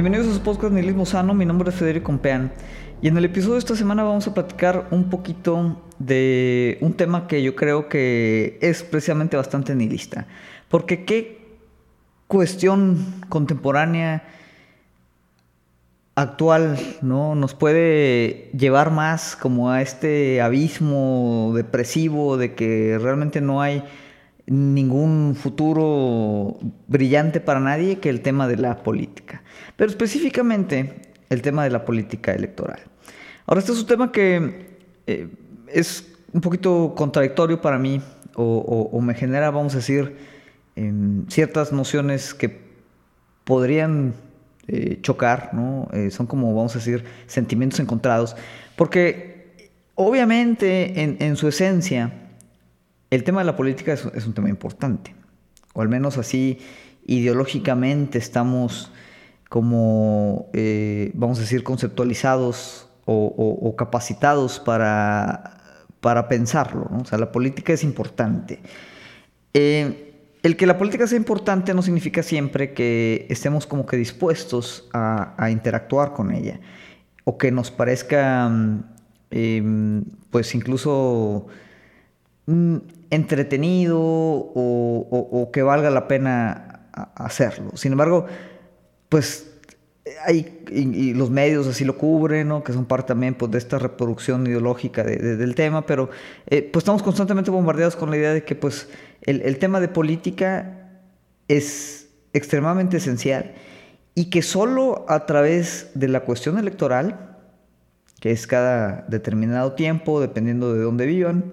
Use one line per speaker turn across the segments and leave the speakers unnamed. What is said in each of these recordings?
Bienvenidos a su podcast Nihilismo Sano, mi nombre es Federico Compean y en el episodio de esta semana vamos a platicar un poquito de un tema que yo creo que es precisamente bastante nihilista. Porque qué cuestión contemporánea actual ¿no? nos puede llevar más como a este abismo depresivo de que realmente no hay ningún futuro brillante para nadie que el tema de la política. Pero específicamente el tema de la política electoral. Ahora, este es un tema que eh, es un poquito contradictorio para mí o, me genera, vamos a decir, em, ciertas nociones que podrían eh, chocar, ¿no? Eh, son como, vamos a decir, sentimientos encontrados, porque obviamente en, su esencia el tema de la política es, un tema importante, o al menos así ideológicamente estamos como, eh, vamos a decir, conceptualizados o, capacitados para, para pensarlo. O sea, la política es importante. El que la política sea importante no significa siempre que estemos como que dispuestos a, interactuar con ella o que nos parezca mm, em, pues incluso mm, entretenido o, que valga la pena hacerlo. Sin embargo, pues hay, y, los medios así lo cubren, que son parte también pues, de esta reproducción ideológica del tema, pero eh, pues estamos constantemente bombardeados con la idea de que pues el, tema de política es extremadamente esencial y que solo a través de la cuestión electoral, que es cada determinado tiempo, dependiendo de dónde vivan,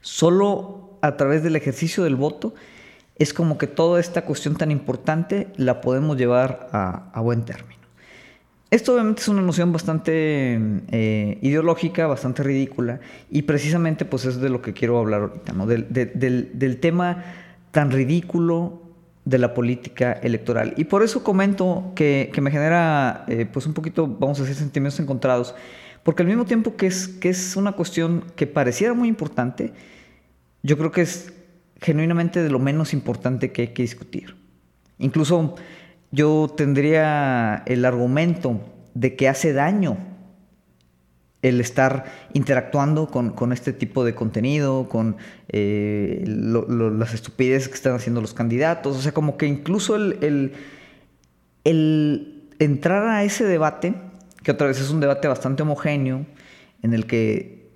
solo a través del ejercicio del voto, es como que toda esta cuestión tan importante la podemos llevar a, buen término. Esto obviamente es una noción bastante eh, ideológica, bastante ridícula, y precisamente pues es de lo que quiero hablar ahorita, ¿no? del, tema tan ridículo de la política electoral. Y por eso comento que, me genera eh, pues un poquito, vamos a decir, sentimientos encontrados, porque al mismo tiempo que es, que es una cuestión que pareciera muy importante, yo creo que es genuinamente de lo menos importante que hay que discutir. Incluso yo tendría el argumento de que hace daño el estar interactuando con, este tipo de contenido, con eh, las estupideces que están haciendo los candidatos. O sea, como que incluso el, el, entrar a ese debate, que otra vez es un debate bastante homogéneo, en el que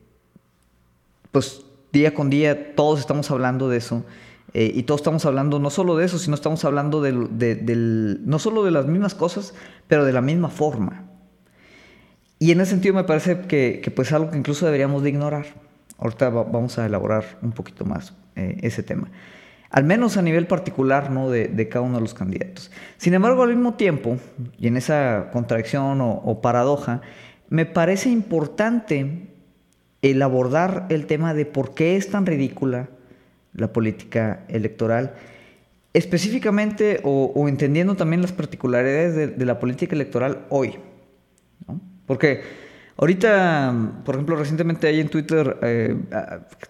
pues día con día todos estamos hablando de eso. Eh, y todos estamos hablando no solo de eso, sino estamos hablando del, no solo de las mismas cosas, pero de la misma forma. Y en ese sentido me parece que, que pues algo que incluso deberíamos de ignorar. Ahorita vamos a elaborar un poquito más eh, ese tema. Al menos a nivel particular ¿no? de, de, cada uno de los candidatos. Sin embargo, al mismo tiempo, y en esa contradicción o, paradoja, me parece importante el abordar el tema de por qué es tan ridícula la política electoral, específicamente o, entendiendo también las particularidades de, la política electoral hoy. Porque ahorita, por ejemplo, recientemente ahí en Twitter eh,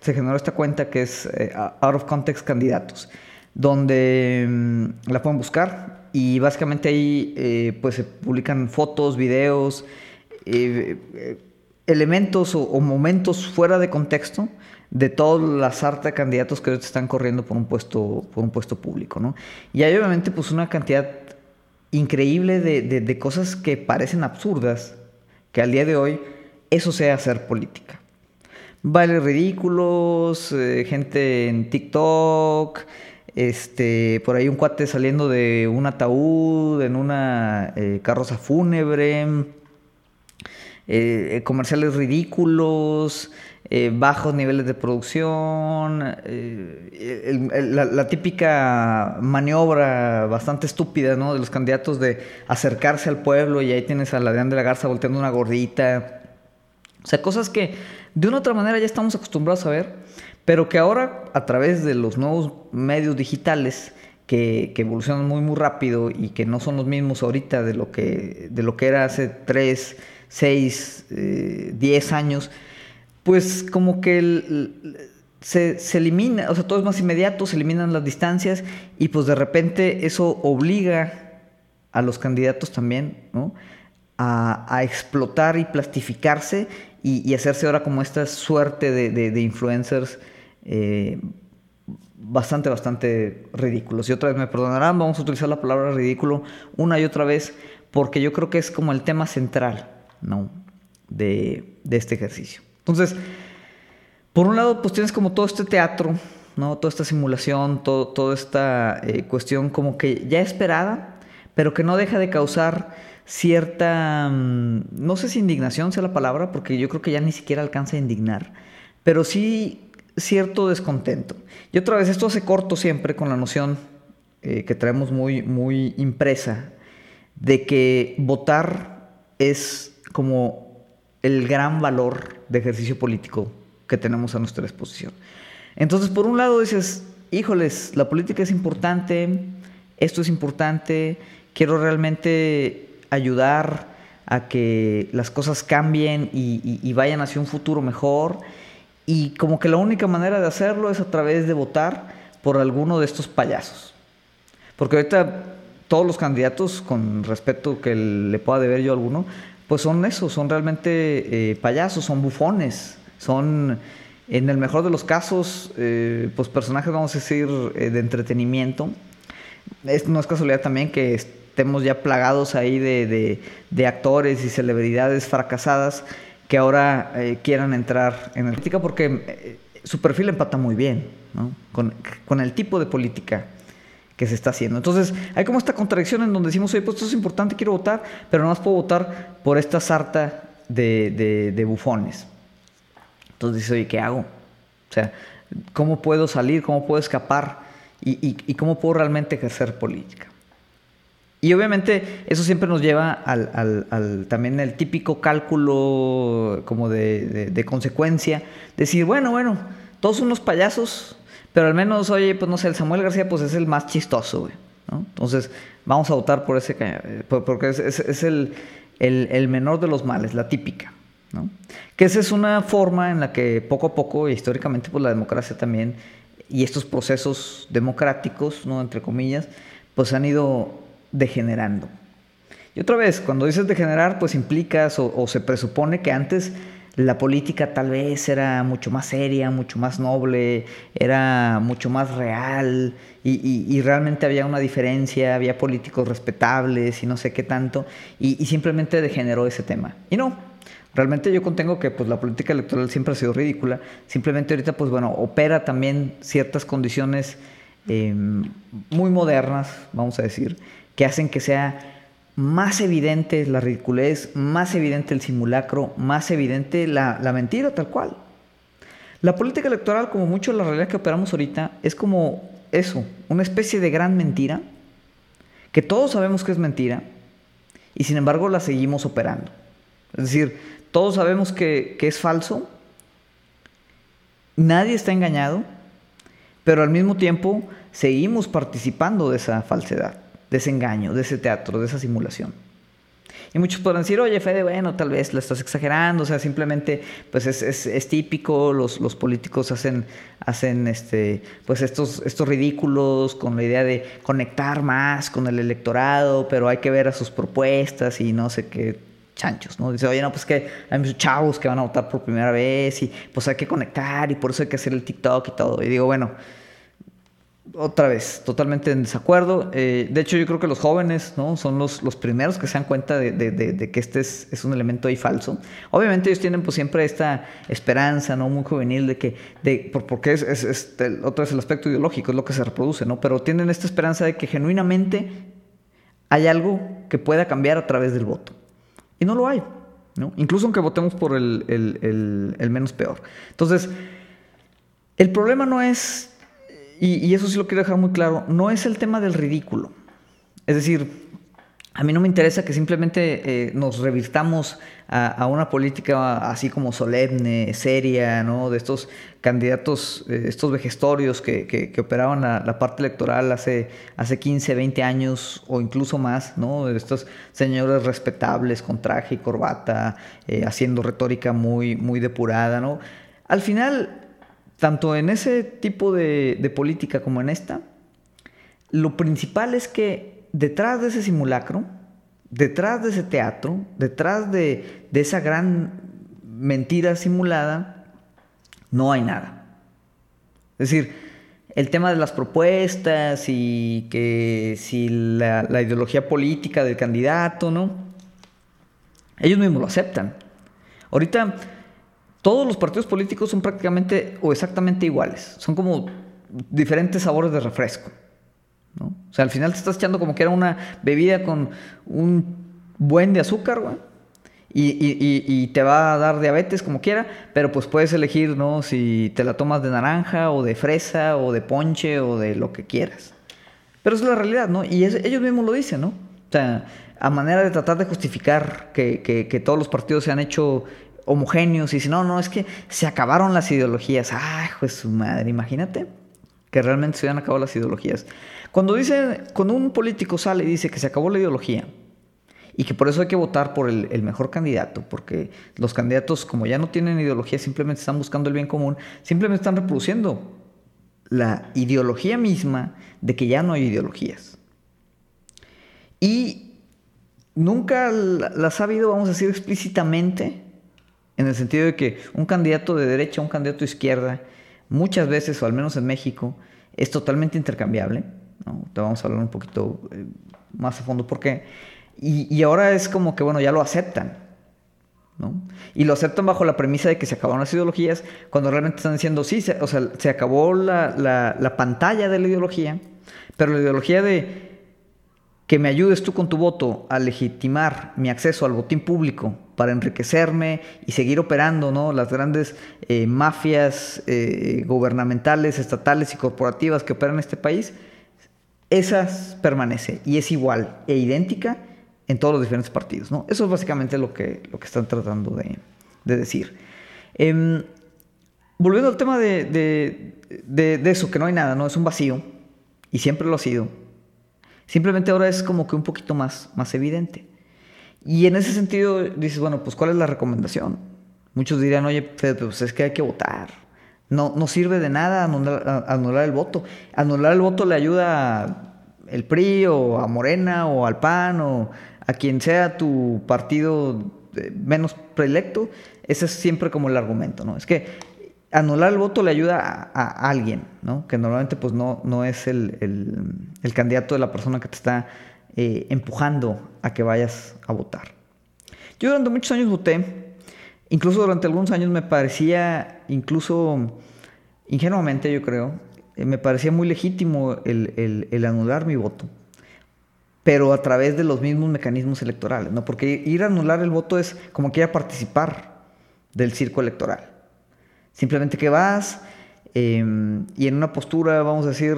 se generó esta cuenta que es eh, Out of Context Candidatos, donde mm, la pueden buscar y básicamente ahí eh, pues se publican fotos, videos, elementos o, momentos fuera de contexto de toda la sarta de candidatos que están corriendo por un puesto, por un puesto público, ¿no? Y hay obviamente pues una cantidad increíble de, cosas que parecen absurdas, que al día de hoy eso sea hacer política. Bailes ridículos, eh, gente en TikTok, este, por ahí un cuate saliendo de un ataúd en una eh, carroza fúnebre, eh, comerciales ridículos, eh, bajos niveles de producción, eh, la, típica maniobra bastante estúpida ¿no? de los candidatos de acercarse al pueblo y ahí tienes a la de la Garza volteando una gordita. O sea, cosas que de una u otra manera ya estamos acostumbrados a ver, pero que ahora a través de los nuevos medios digitales que, evolucionan muy muy rápido y que no son los mismos ahorita de lo que, de lo que era hace tres 6, 10 eh, años, pues como que se, elimina, o sea, todo es más inmediato, se eliminan las distancias y pues de repente eso obliga a los candidatos también, ¿no? A, explotar y plastificarse y, hacerse ahora como esta suerte de, influencers eh, bastante, bastante ridículos. Y otra vez me perdonarán, vamos a utilizar la palabra ridículo una y otra vez porque yo creo que es como el tema central, ¿no? De, de este ejercicio. Entonces, por un lado, pues tienes como todo este teatro, ¿no? Toda esta simulación, todo, toda esta eh, cuestión como que ya esperada, pero que no deja de causar cierta, mm, no sé si indignación sea la palabra, porque yo creo que ya ni siquiera alcanza a indignar, pero sí cierto descontento. Y otra vez, esto hace corto siempre con la noción eh, que traemos muy, muy impresa de que votar es como el gran valor de ejercicio político que tenemos a nuestra disposición. Entonces, por un lado dices, híjoles, la política es importante, esto es importante, quiero realmente ayudar a que las cosas cambien y, vayan hacia un futuro mejor. Y como que la única manera de hacerlo es a través de votar por alguno de estos payasos. Porque ahorita todos los candidatos, con respeto que le pueda deber yo a alguno, pues son eso, son realmente eh, payasos, son bufones, son, en el mejor de los casos, eh, pues personajes, vamos a decir, eh, de entretenimiento. No es casualidad también que estemos ya plagados ahí de, actores y celebridades fracasadas que ahora quieran entrar en la política porque su perfil empata muy bien con, con el tipo de política que se está haciendo. Entonces, hay como esta contradicción en donde decimos, oye, pues esto es importante, quiero votar, pero no más puedo votar por esta sarta de, de bufones. Entonces dice, oye, ¿qué hago? O sea, ¿cómo puedo salir? ¿Cómo puedo escapar? ¿Y, cómo puedo realmente ejercer política? Y obviamente eso siempre nos lleva al, también el típico cálculo como de, consecuencia. Decir, bueno, bueno, todos unos payasos, pero al menos, oye, pues no sé, el Samuel García pues es el más chistoso, güey. Entonces, vamos a votar por ese, porque es, el, el menor de los males, la típica. Que esa es una forma en la que poco a poco, históricamente, pues la democracia también, y estos procesos democráticos, ¿no? entre comillas, pues han ido degenerando. Y otra vez, cuando dices degenerar, pues implicas o, se presupone que antes la política tal vez era mucho más seria, mucho más noble, era mucho más real y, realmente había una diferencia, había políticos respetables y no sé qué tanto, y, simplemente degeneró ese tema. Y no, Realmente yo contengo que pues, la política electoral siempre ha sido ridícula. Simplemente ahorita, pues bueno, opera también ciertas condiciones em, muy modernas, vamos a decir, que hacen que sea más evidente la ridiculez, más evidente el simulacro, más evidente la, la mentira tal cual. La política electoral, como mucho la realidad que operamos ahorita, es como eso, una especie de gran mentira, que todos sabemos que es mentira, y sin embargo la seguimos operando. Es decir, todos sabemos que, es falso, nadie está engañado, pero al mismo tiempo seguimos participando de esa falsedad, de ese engaño, de ese teatro, de esa simulación. Y muchos podrán decir, oye, Fede, bueno, tal vez la estás exagerando, o sea, simplemente, pues es, típico, los, los, políticos hacen, hacen este, pues estos, estos ridículos con la idea de conectar más con el electorado, pero hay que ver a sus propuestas y no sé qué chanchos, ¿no? Dice, oye, no, pues que hay muchos chavos que van a votar por primera vez y pues hay que conectar y por eso hay que hacer el TikTok y todo. Y digo, bueno, otra vez, totalmente en desacuerdo. Eh, de hecho, yo creo que los jóvenes, ¿no? Son los, los primeros que se dan cuenta de, que este es, un elemento ahí falso. Obviamente ellos tienen pues siempre esta esperanza, ¿no? Muy juvenil de que, de, porque es, es, otra vez el aspecto ideológico, es lo que se reproduce, ¿no? Pero tienen esta esperanza de que genuinamente hay algo que pueda cambiar a través del voto. Y no lo hay, ¿no? Incluso aunque votemos por el, menos peor. Entonces, el problema no es, y, eso sí lo quiero dejar muy claro, no es el tema del ridículo. Es decir, a mí no me interesa que simplemente eh, nos revirtamos a, una política así como solemne, seria, ¿no? De estos candidatos, eh, estos vejestorios que, operaban la, parte electoral hace, hace 15, 20 años o incluso más, ¿no? De estos señores respetables con traje y corbata, eh, haciendo retórica muy, muy depurada, ¿no? Al final, tanto en ese tipo de política como en esta, lo principal es que detrás de ese simulacro, detrás de ese teatro, detrás de, esa gran mentira simulada, no hay nada. Es decir, el tema de las propuestas y que si la, ideología política del candidato, ¿no? Ellos mismos lo aceptan. Ahorita todos los partidos políticos son prácticamente o exactamente iguales. Son como diferentes sabores de refresco. ¿no? O sea, al final te estás echando como que era una bebida con un buen de azúcar, güey. Y, y, y, te va a dar diabetes como quiera, pero pues puedes elegir, ¿no? Si te la tomas de naranja o de fresa o de ponche o de lo que quieras. Pero es la realidad, ¿no? Y ellos mismos lo dicen, ¿no? O sea, a manera de tratar de justificar que, que, que todos los partidos se han hecho homogéneos y dicen, no, no, es que se acabaron las ideologías. Ay, pues su madre, imagínate que realmente se han acabado las ideologías. Cuando dice, cuando un político sale y dice que se acabó la ideología, y que por eso hay que votar por el, mejor candidato, porque los candidatos, como ya no tienen ideología, simplemente están buscando el bien común, simplemente están reproduciendo la ideología misma de que ya no hay ideologías. Y nunca las ha habido, vamos a decir explícitamente, en el sentido de que un candidato de derecha, un candidato de izquierda, muchas veces, o al menos en México, es totalmente intercambiable. Te vamos a hablar un poquito eh, más a fondo por qué. Y, ahora es como que, bueno, ya lo aceptan. ¿no? Y lo aceptan bajo la premisa de que se acabaron las ideologías, cuando realmente están diciendo, sí, se, o sea, se acabó la, la, pantalla de la ideología, pero la ideología de que me ayudes tú con tu voto a legitimar mi acceso al botín público para enriquecerme y seguir operando ¿no? las grandes eh, mafias eh, gubernamentales, estatales y corporativas que operan en este país, esas permanece y es igual e idéntica en todos los diferentes partidos. ¿no? Eso es básicamente lo que, lo que están tratando de, decir. Em, volviendo al tema de, de, eso, que no hay nada, ¿no? Es un vacío, y siempre lo ha sido. Simplemente ahora es como que un poquito más, más evidente. Y en ese sentido dices, bueno, pues ¿cuál es la recomendación? Muchos dirían, oye, pues es que hay que votar. No, no sirve de nada anular, anular el voto. Anular el voto le ayuda el PRI o a Morena o al PAN o a quien sea tu partido eh, menos preelecto, ese es siempre como el argumento, ¿no? Es que anular el voto le ayuda a, alguien, ¿no? Que normalmente pues no, no es el, candidato de la persona que te está eh, empujando a que vayas a votar. Yo durante muchos años voté, incluso durante algunos años me parecía, incluso ingenuamente yo creo, eh, me parecía muy legítimo el anular mi voto pero a través de los mismos mecanismos electorales, ¿no? Porque ir a anular el voto es como que ir a participar del circo electoral. Simplemente que vas em, y en una postura, vamos a decir,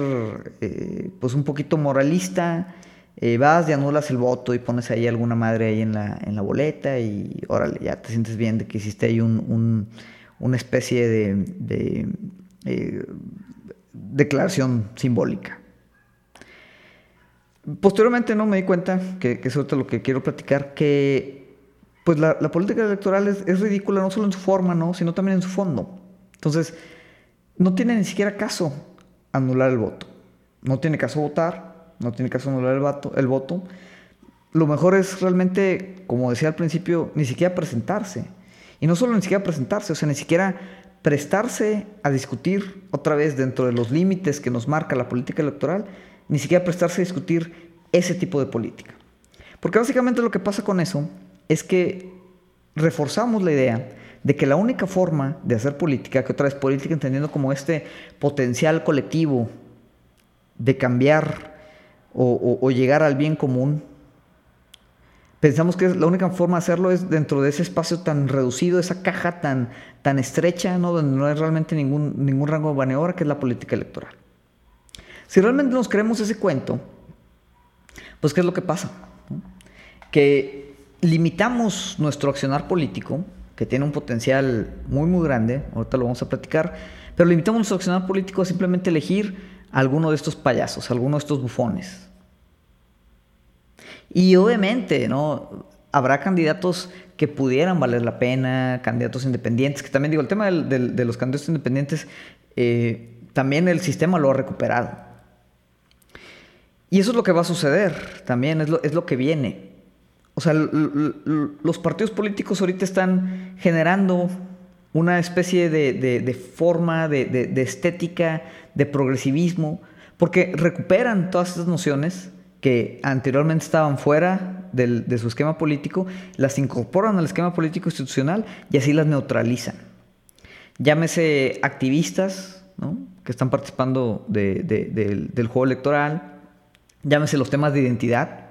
eh, pues un poquito moralista, eh, vas y anulas el voto y pones ahí alguna madre ahí en la, en la boleta y órale, ya te sientes bien de que hiciste ahí un, una especie de, eh, declaración simbólica. Posteriormente no me di cuenta, que, que es lo que quiero platicar, que pues la, política electoral es, ridícula no solo en su forma, ¿no? sino también en su fondo. Entonces, no tiene ni siquiera caso anular el voto. No tiene caso votar, no tiene caso anular el, voto, el voto. Lo mejor es realmente, como decía al principio, ni siquiera presentarse. Y no solo ni siquiera presentarse, o sea, ni siquiera prestarse a discutir otra vez dentro de los límites que nos marca la política electoral ni siquiera prestarse a discutir ese tipo de política. Porque básicamente lo que pasa con eso es que reforzamos la idea de que la única forma de hacer política, que otra vez política entendiendo como este potencial colectivo de cambiar o, llegar al bien común, pensamos que la única forma de hacerlo es dentro de ese espacio tan reducido, esa caja tan, tan estrecha, ¿no? donde no hay realmente ningún, ningún rango de maniobra, que es la política electoral. Si realmente nos creemos ese cuento, pues ¿qué es lo que pasa? Que limitamos nuestro accionar político, que tiene un potencial muy, muy grande, ahorita lo vamos a platicar, pero limitamos nuestro accionar político a simplemente elegir alguno de estos payasos, alguno de estos bufones. Y obviamente, ¿no? Habrá candidatos que pudieran valer la pena, candidatos independientes, que también digo, el tema de los candidatos independientes, eh, también el sistema lo ha recuperado. Y eso es lo que va a suceder también, es lo que viene. O sea, los partidos políticos ahorita están generando una especie de, forma, de, estética, de progresivismo, porque recuperan todas estas nociones que anteriormente estaban fuera de su esquema político, las incorporan al esquema político institucional y así las neutralizan. Llámese activistas que están participando del juego electoral, llámese los temas de identidad,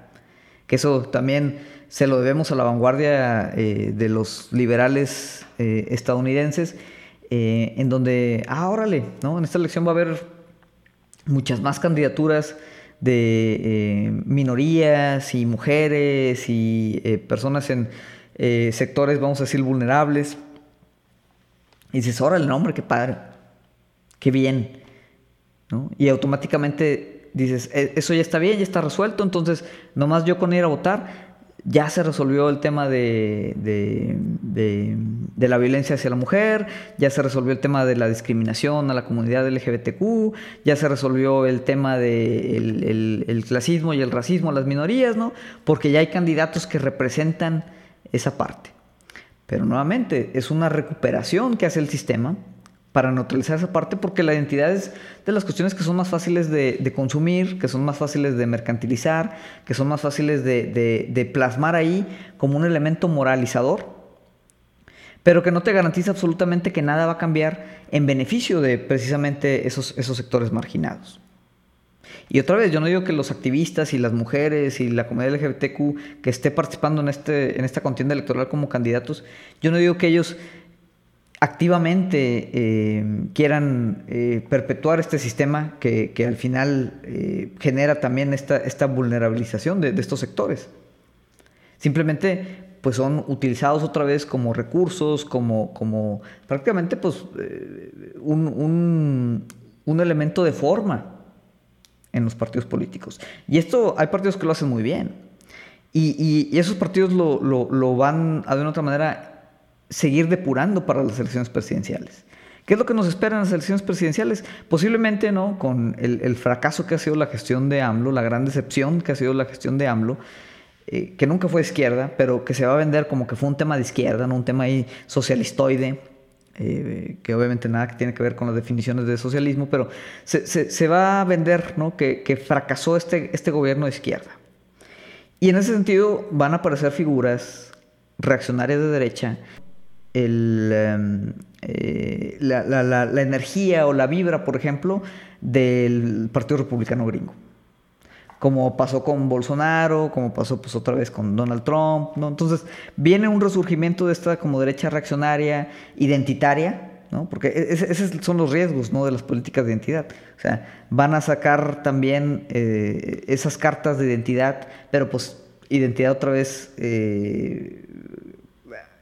que eso también se lo debemos a la vanguardia eh, de los liberales eh, estadounidenses, eh, en donde, ah, órale, ¿no? En esta elección va a haber muchas más candidaturas de minorías y mujeres y personas en sectores, vamos a decir, vulnerables. Y dices, órale, no, hombre, qué padre, qué bien. Y automáticamente dices, e, eso ya está bien, ya está resuelto, entonces nomás yo con ir a votar, ya se resolvió el tema de, de, la violencia hacia la mujer, ya se resolvió el tema de la discriminación a la comunidad LGBTQ, ya se resolvió el tema del de el, clasismo y el racismo a las minorías, ¿no? Porque ya hay candidatos que representan esa parte. Pero nuevamente, es una recuperación que hace el sistema para neutralizar esa parte, porque la identidad es de las cuestiones que son más fáciles de, consumir, que son más fáciles de mercantilizar, que son más fáciles de, plasmar ahí como un elemento moralizador, pero que no te garantiza absolutamente que nada va a cambiar en beneficio de precisamente esos, esos sectores marginados. Y otra vez, yo no digo que los activistas y las mujeres y la comunidad LGBTQ que esté participando en, este, en esta contienda electoral como candidatos, yo no digo que ellos activamente eh, quieran eh, perpetuar este sistema que, al final eh, genera también esta, esta vulnerabilización de, estos sectores. Simplemente pues son utilizados otra vez como recursos, como, como prácticamente pues un, elemento de forma en los partidos políticos. Y esto hay partidos que lo hacen muy bien. Y, esos partidos lo, lo van a de una otra manera seguir depurando para las elecciones presidenciales. ¿Qué es lo que nos espera en las elecciones presidenciales? Posiblemente, ¿no? Con el, fracaso que ha sido la gestión de AMLO, la gran decepción que ha sido la gestión de AMLO, eh, que nunca fue izquierda, pero que se va a vender como que fue un tema de izquierda, ¿no? Un tema ahí socialistoide, eh, que obviamente nada que tiene que ver con las definiciones de socialismo, pero se, va a vender, ¿no? Que, que, fracasó este, este gobierno de izquierda. Y en ese sentido van a aparecer figuras reaccionarias de derecha el, em, eh, la, energía o la vibra, por ejemplo, del Partido Republicano Gringo. Como pasó con Bolsonaro, como pasó pues otra vez con Donald Trump, ¿no? Entonces, viene un resurgimiento de esta como derecha reaccionaria, identitaria, ¿no? Porque e, esos son los riesgos, ¿no? De las políticas de identidad. O sea, van a sacar también eh, esas cartas de identidad, pero pues identidad otra vez eh,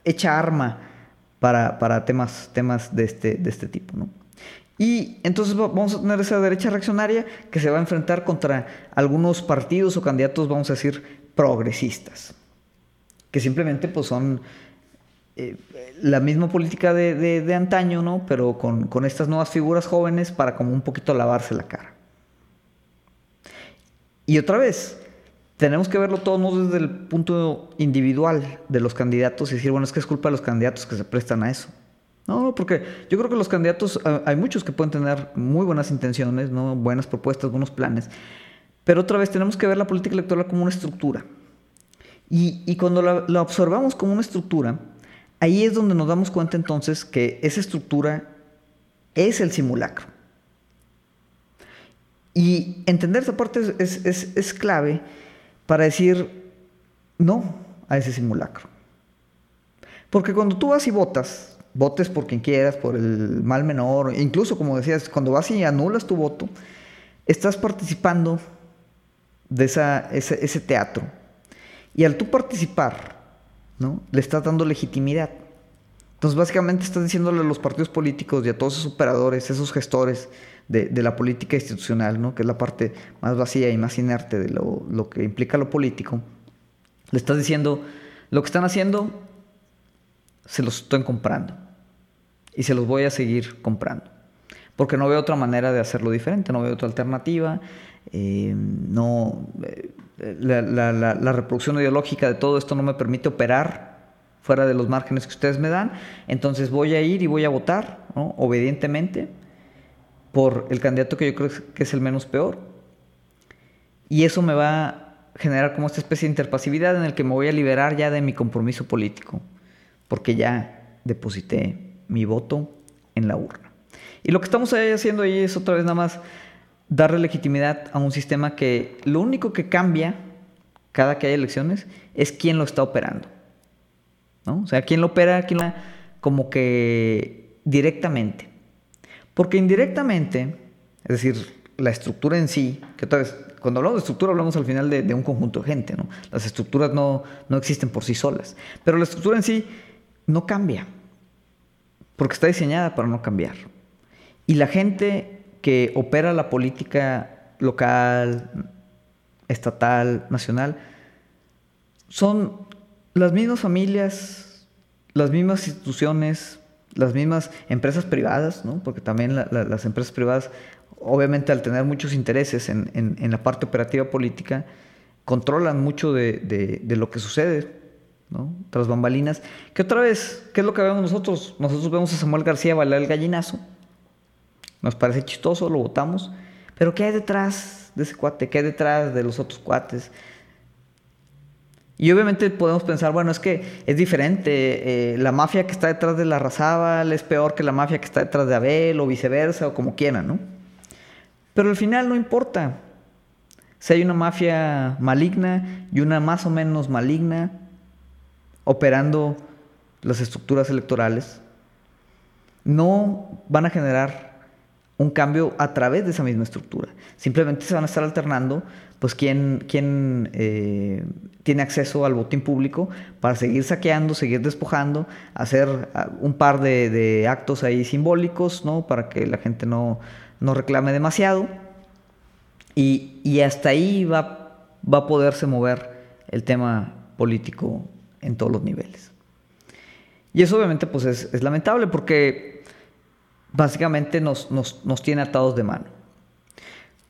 hecha arma para, temas, temas de, este, de este tipo. ¿no? Y entonces vamos a tener esa derecha reaccionaria que se va a enfrentar contra algunos partidos o candidatos, vamos a decir, progresistas, que simplemente pues son eh, la misma política de, antaño, ¿no? pero con, con estas nuevas figuras jóvenes para como un poquito lavarse la cara. Y otra vez, tenemos que verlo todo no desde el punto individual de los candidatos y decir, bueno, es que es culpa de los candidatos que se prestan a eso. No, porque yo creo que los candidatos, eh, hay muchos que pueden tener muy buenas intenciones, ¿no? buenas propuestas, buenos planes, pero otra vez tenemos que ver la política electoral como una estructura. Y, cuando la, la observamos como una estructura, ahí es donde nos damos cuenta entonces que esa estructura es el simulacro. Y entender esa parte es, es, es clave para decir no a ese simulacro. Porque cuando tú vas y votas, votes por quien quieras, por el mal menor, incluso como decías, cuando vas y anulas tu voto, estás participando de esa, ese, teatro. Y al tú participar, ¿no? le estás dando legitimidad. Entonces básicamente estás diciéndole a los partidos políticos y a todos esos operadores, esos gestores, de, la política institucional, ¿no? que es la parte más vacía y más inerte de lo, que implica lo político, le estás diciendo, lo que están haciendo, se los estoy comprando y se los voy a seguir comprando. Porque no veo otra manera de hacerlo diferente, no veo otra alternativa. eh, no, eh, la, reproducción ideológica de todo esto no me permite operar fuera de los márgenes que ustedes me dan, entonces voy a ir y voy a votar obedientemente por el candidato que yo creo que es el menos peor. Y eso me va a generar como esta especie de interpasividad en el que me voy a liberar ya de mi compromiso político, porque ya deposité mi voto en la urna. Y lo que estamos haciendo ahí es otra vez nada más darle legitimidad a un sistema que lo único que cambia cada que hay elecciones es quién lo está operando. ¿no? O sea, quién lo opera, quién lo como que directamente. Porque indirectamente, es decir, la estructura en sí, que otra vez, cuando hablamos de estructura hablamos al final de, un conjunto de gente, ¿no? Las estructuras no, no existen por sí solas, pero la estructura en sí no cambia, porque está diseñada para no cambiar. Y la gente que opera la política local, estatal, nacional, son las mismas familias, las mismas instituciones, las mismas empresas privadas, ¿no? porque también las empresas privadas, obviamente al tener muchos intereses en, la parte operativa política, controlan mucho de, lo que sucede ¿no? tras bambalinas. Que otra vez, ¿qué es lo que vemos nosotros? Nosotros vemos a Samuel García bailar el gallinazo, nos parece chistoso, lo votamos, pero ¿qué hay detrás de ese cuate? ¿Qué hay detrás de los otros cuates? Y obviamente podemos pensar, bueno, es que es diferente. Eh, la mafia que está detrás de la Razábal es peor que la mafia que está detrás de Abel o viceversa o como quieran, ¿no? Pero al final no importa. Si hay una mafia maligna y una más o menos maligna operando las estructuras electorales, no van a generar un cambio a través de esa misma estructura. Simplemente se van a estar alternando, pues, quién, quién eh, tiene acceso al botín público para seguir saqueando, seguir despojando, hacer ah, un par de, actos ahí simbólicos, ¿no? Para que la gente no, no reclame demasiado. Y, hasta ahí va, va a poderse mover el tema político en todos los niveles. Y eso obviamente pues es, es lamentable porque básicamente nos, tiene atados de mano.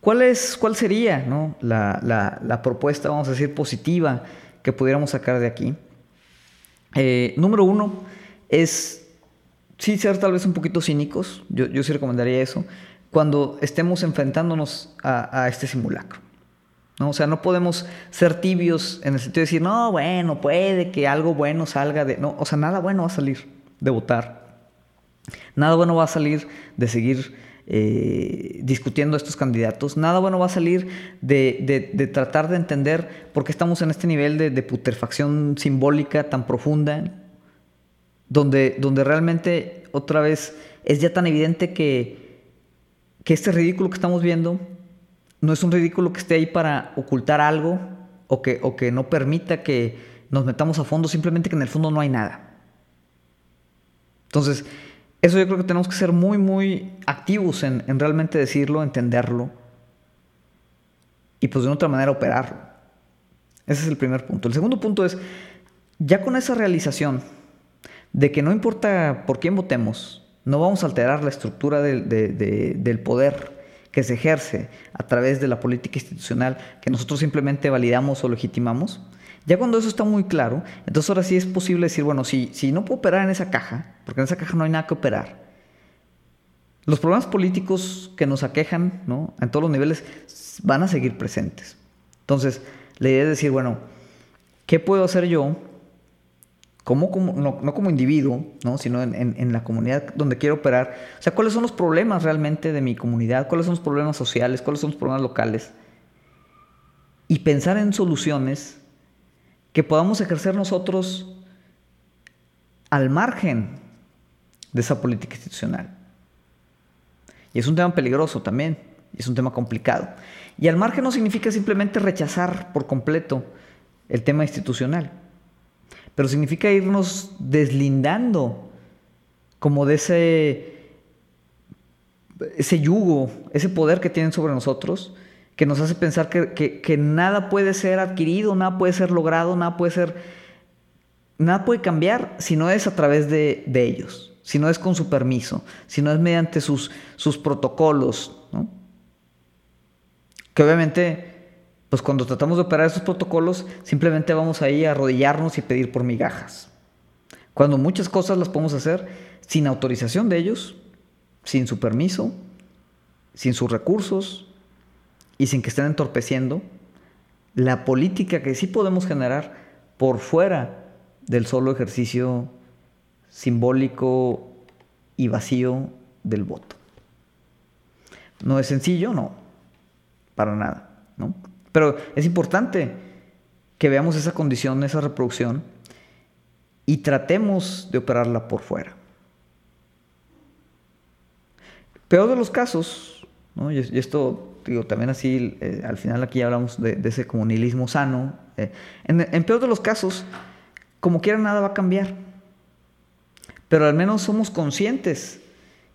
¿Cuál, es, cuál sería la, propuesta, vamos a decir, positiva que pudiéramos sacar de aquí? Eh, número uno es, sí, ser tal vez un poquito cínicos, yo, yo sí recomendaría eso, cuando estemos enfrentándonos a, este simulacro. ¿no? O sea, no podemos ser tibios en el sentido de decir, no, bueno, puede que algo bueno salga de... No, o sea, nada bueno va a salir de votar. Nada bueno va a salir de seguir eh, discutiendo estos candidatos. Nada bueno va a salir de, tratar de entender por qué estamos en este nivel de, putrefacción simbólica tan profunda, donde, donde realmente otra vez es ya tan evidente que, que este ridículo que estamos viendo no es un ridículo que esté ahí para ocultar algo o que, o que no permita que nos metamos a fondo, simplemente que en el fondo no hay nada. Entonces, eso yo creo que tenemos que ser muy, muy activos en, realmente decirlo, entenderlo y pues de otra manera operarlo. Ese es el primer punto. El segundo punto es, ya con esa realización de que no importa por quién votemos, no vamos a alterar la estructura del poder que se ejerce a través de la política institucional que nosotros simplemente validamos o legitimamos, ya cuando eso está muy claro, entonces ahora sí es posible decir, bueno, si, si no puedo operar en esa caja, porque en esa caja no hay nada que operar, los problemas políticos que nos aquejan ¿no? en todos los niveles van a seguir presentes. Entonces, la idea es decir, bueno, ¿qué puedo hacer yo? Como, como, no, como individuo, ¿no? sino en, en, la comunidad donde quiero operar. O sea, ¿cuáles son los problemas realmente de mi comunidad? ¿Cuáles son los problemas sociales? ¿Cuáles son los problemas locales? Y pensar en soluciones que podamos ejercer nosotros al margen de esa política institucional. Y es un tema peligroso también, es un tema complicado. Y al margen no significa simplemente rechazar por completo el tema institucional, pero significa irnos deslindando como de ese, ese yugo, ese poder que tienen sobre nosotros, que nos hace pensar que, nada puede ser adquirido, nada puede ser logrado, nada puede ser, nada puede cambiar si no es a través de, ellos, si no es con su permiso, si no es mediante sus, sus protocolos. Que obviamente, pues cuando tratamos de operar esos protocolos, simplemente vamos ahí a arrodillarnos y pedir por migajas. Cuando muchas cosas las podemos hacer sin autorización de ellos, sin su permiso, sin sus recursos y sin que estén entorpeciendo la política que sí podemos generar por fuera del solo ejercicio simbólico y vacío del voto. No es sencillo, no, para nada, ¿no? Pero es importante que veamos esa condición, esa reproducción, y tratemos de operarla por fuera. Peor de los casos, ¿no? y esto digo, también así, eh, al final aquí hablamos de, ese comunismo sano, eh, en, peor de los casos, como quiera nada va a cambiar, pero al menos somos conscientes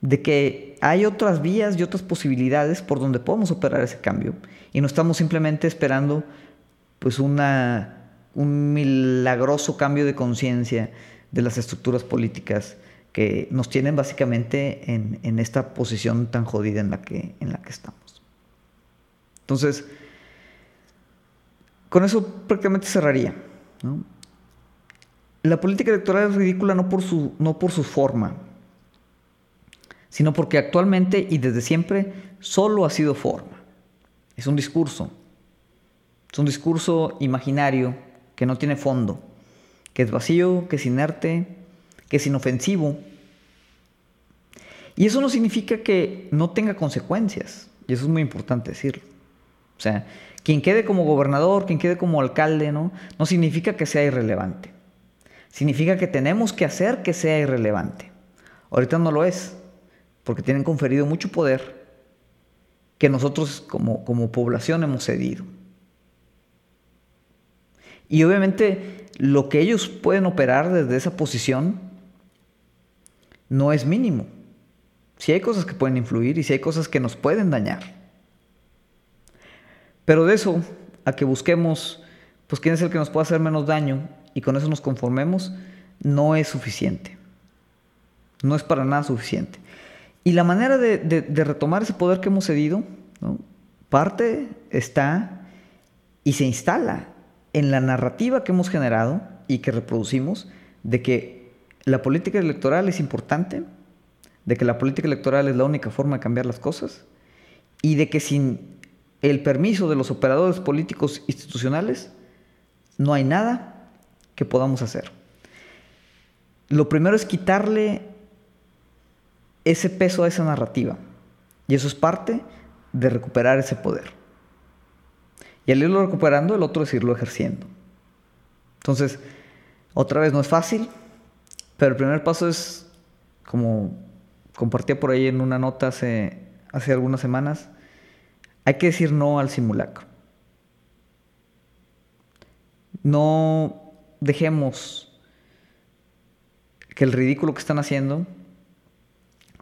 de que hay otras vías y otras posibilidades por donde podemos operar ese cambio y no estamos simplemente esperando pues un milagroso cambio de conciencia de las estructuras políticas que nos tienen básicamente en, esta posición tan jodida en la que estamos. Entonces, con eso prácticamente cerraría. La política electoral es ridícula no por su, no por su forma, sino porque actualmente y desde siempre solo ha sido forma. Es un discurso. Es un discurso imaginario que no tiene fondo, que es vacío, que es inerte, que es inofensivo. Y eso no significa que no tenga consecuencias, y eso es muy importante decirlo. O sea, quien quede como gobernador, quien quede como alcalde, ¿no? No significa que sea irrelevante. Significa que tenemos que hacer que sea irrelevante. Ahorita no lo es porque tienen conferido mucho poder que nosotros como, como población hemos cedido. Y obviamente lo que ellos pueden operar desde esa posición no es mínimo. Si hay cosas que pueden influir y si hay cosas que nos pueden dañar. Pero de eso a que busquemos, pues quién es el que nos puede hacer menos daño y con eso nos conformemos, no es suficiente. No es para nada suficiente. Y la manera de, retomar ese poder que hemos cedido, parte está y se instala en la narrativa que hemos generado y que reproducimos de que la política electoral es importante, de que la política electoral es la única forma de cambiar las cosas y de que sin el permiso de los operadores políticos institucionales no hay nada que podamos hacer. Lo primero es quitarle ese peso a esa narrativa. Y eso es parte de recuperar ese poder. Y al irlo recuperando, el otro es irlo ejerciendo. Entonces, otra vez no es fácil, pero el primer paso es, como compartía por ahí en una nota hace, hace algunas semanas, hay que decir no al simulacro. No dejemos que el ridículo que están haciendo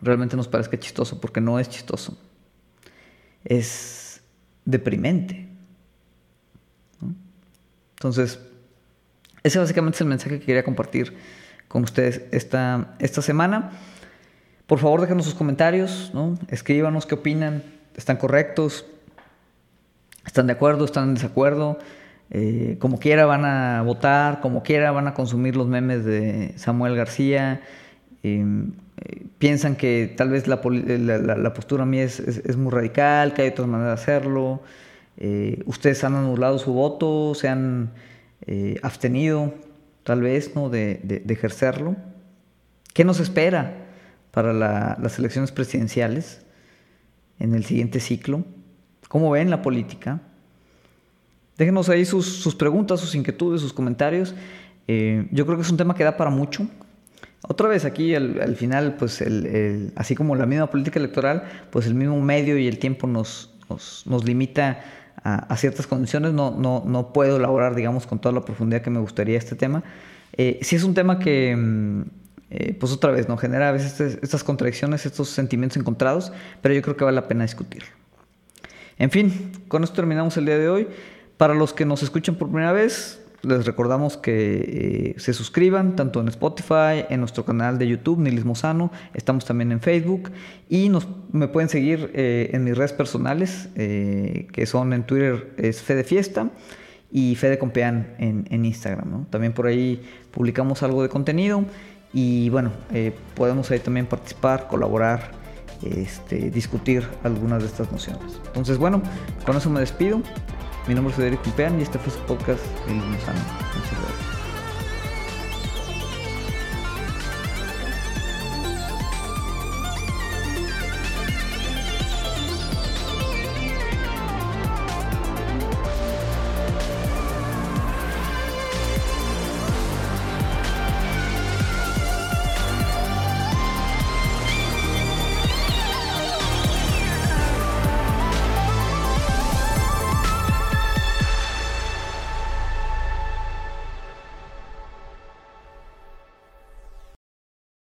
realmente nos parezca chistoso, porque no es chistoso. Es deprimente. Entonces, ese básicamente es el mensaje que quería compartir con ustedes esta, esta semana. Por favor, déjenos sus comentarios, ¿no? escríbanos qué opinan, están correctos, están de acuerdo, están en desacuerdo. Eh, como quiera van a votar, como quiera van a consumir los memes de Samuel García. Em, eh, piensan que tal vez la, postura mía es, muy radical, que hay otras maneras de hacerlo. Eh, ustedes han anulado su voto, se han eh, abstenido tal vez ¿no? de, ejercerlo. ¿Qué nos espera para las elecciones presidenciales en el siguiente ciclo? ¿Cómo ven la política? Déjenos ahí sus, preguntas, sus inquietudes, sus comentarios. yo creo que es un tema que da para mucho. Otra vez aquí al, final, pues así como la misma política electoral, pues el mismo medio y el tiempo nos, nos, limita a, ciertas condiciones. No, no, no puedo elaborar, digamos, con toda la profundidad que me gustaría este tema. Eh, sí es un tema que, mm, eh, pues otra vez, ¿no? genera a veces este, estas contradicciones, estos sentimientos encontrados, pero yo creo que vale la pena discutirlo. En fin, con esto terminamos el día de hoy. Para los que nos escuchan por primera vez, les recordamos que eh, se suscriban tanto en Spotify, en nuestro canal de YouTube, Nilismo Sano. Estamos también en Facebook. Y nos, me pueden seguir eh, en mis redes personales, que son en Twitter es Fede Fiesta y Fede Compean en, en Instagram. También por ahí publicamos algo de contenido. Y bueno, podemos ahí también participar, colaborar este, discutir algunas de estas nociones. Entonces, bueno, con eso me despido. Mi nombre es Federico Pean y este fue su podcast El Muchas gracias.